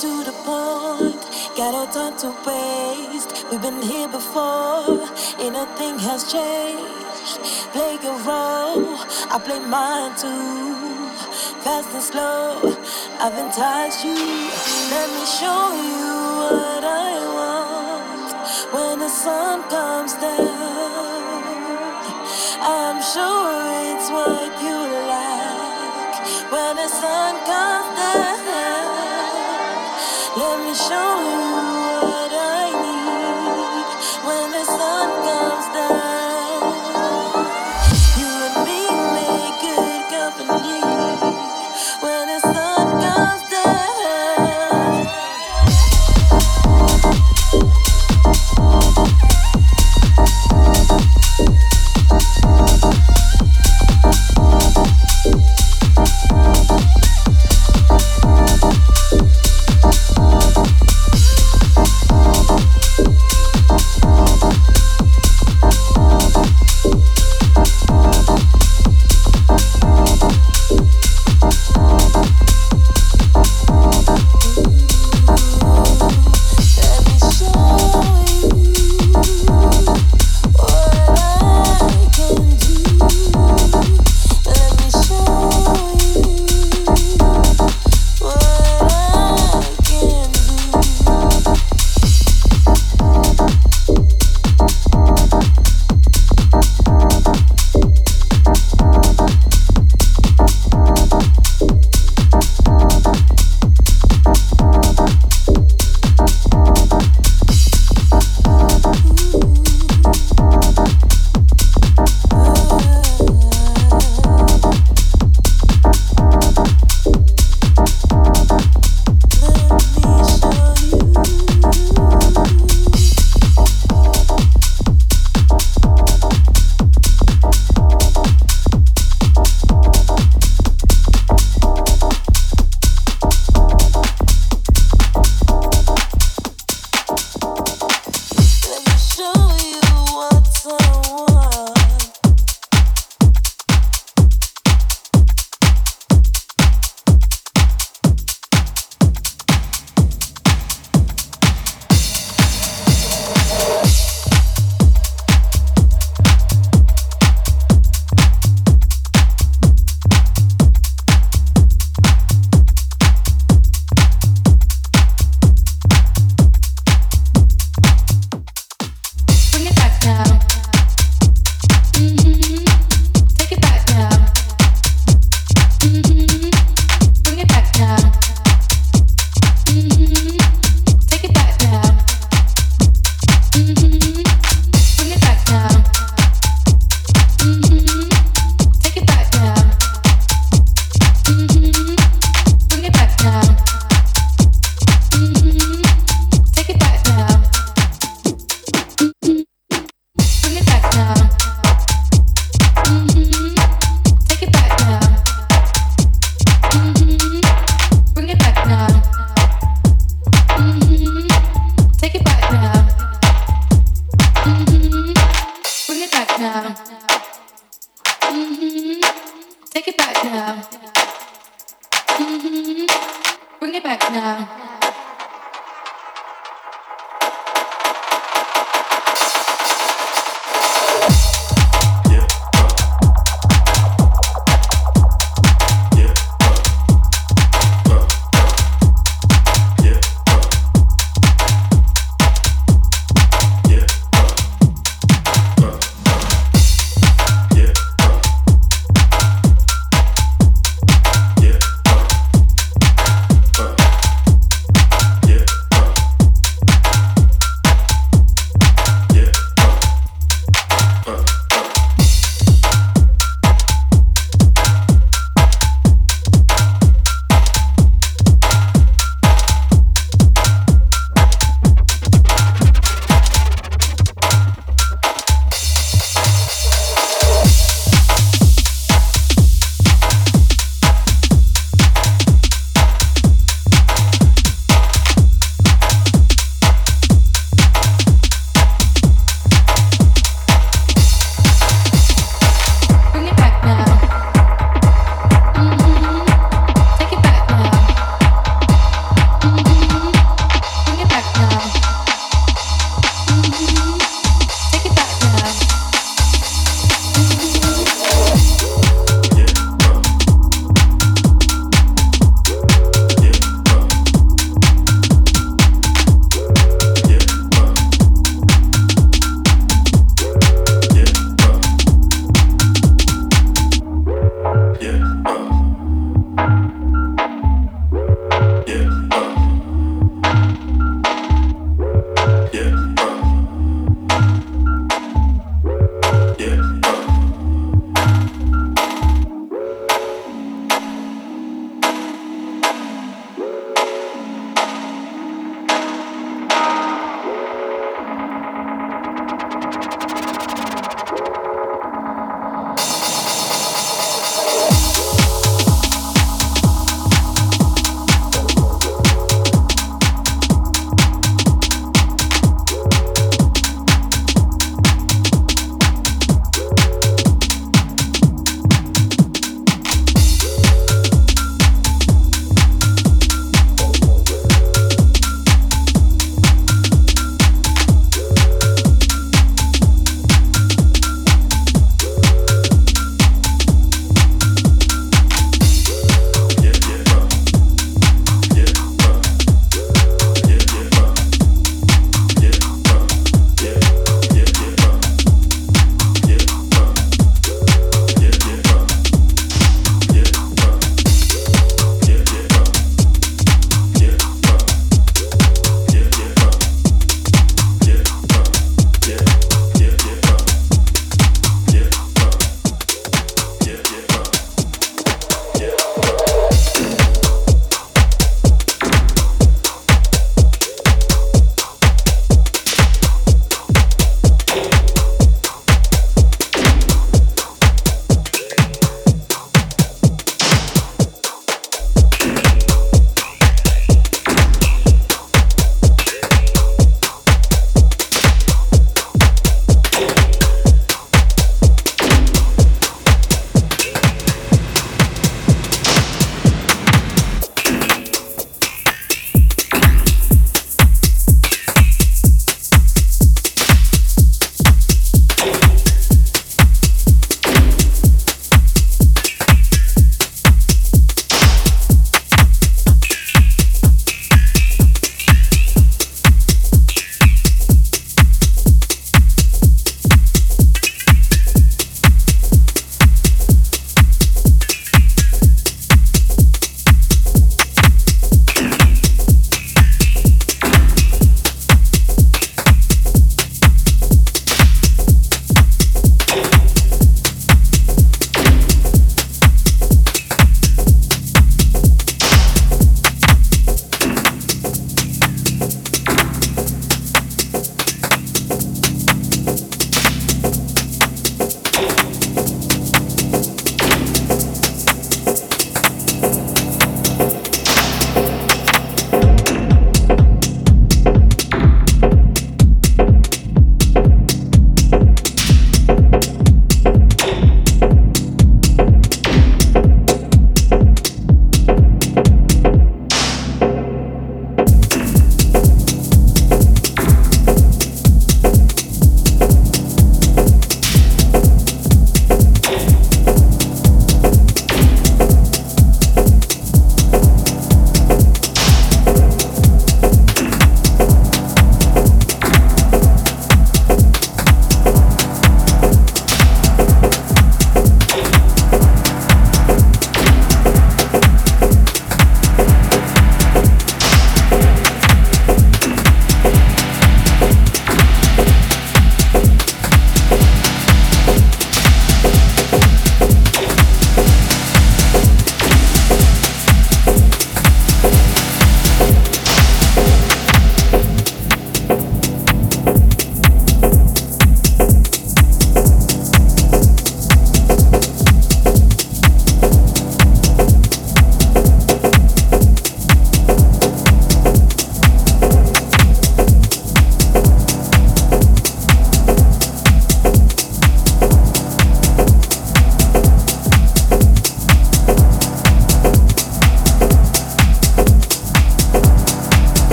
to the point. Got no time to waste. We've been here before, and nothing has changed. Play your role, I play mine too. Fast and slow, I've enticed you. Let me show you what I want when the sun comes down. I'm sure it's what you like when the sun comes.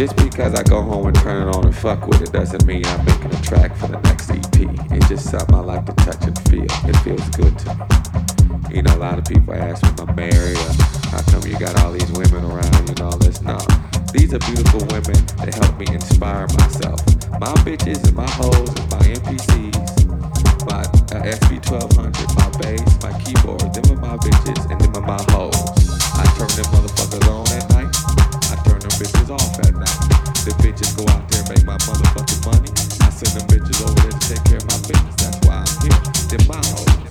Just because I go home and turn it on and fuck with it doesn't mean I'm making a track for the next EP. It's just something I like to touch and feel. It feels good to me. You know, a lot of people ask me, I'm married, uh, how come you got all these women around you and all this? No. These are beautiful women that help me inspire myself. My bitches and my hoes and my MPCs, my uh, SP1200, my bass, my keyboard, them are my bitches and them are my hoes. I turn them motherfuckers on at night bitches off at night. The bitches go out there and make my motherfucking money. I send them bitches over there to take care of my business. That's why I'm here. They're my hoes.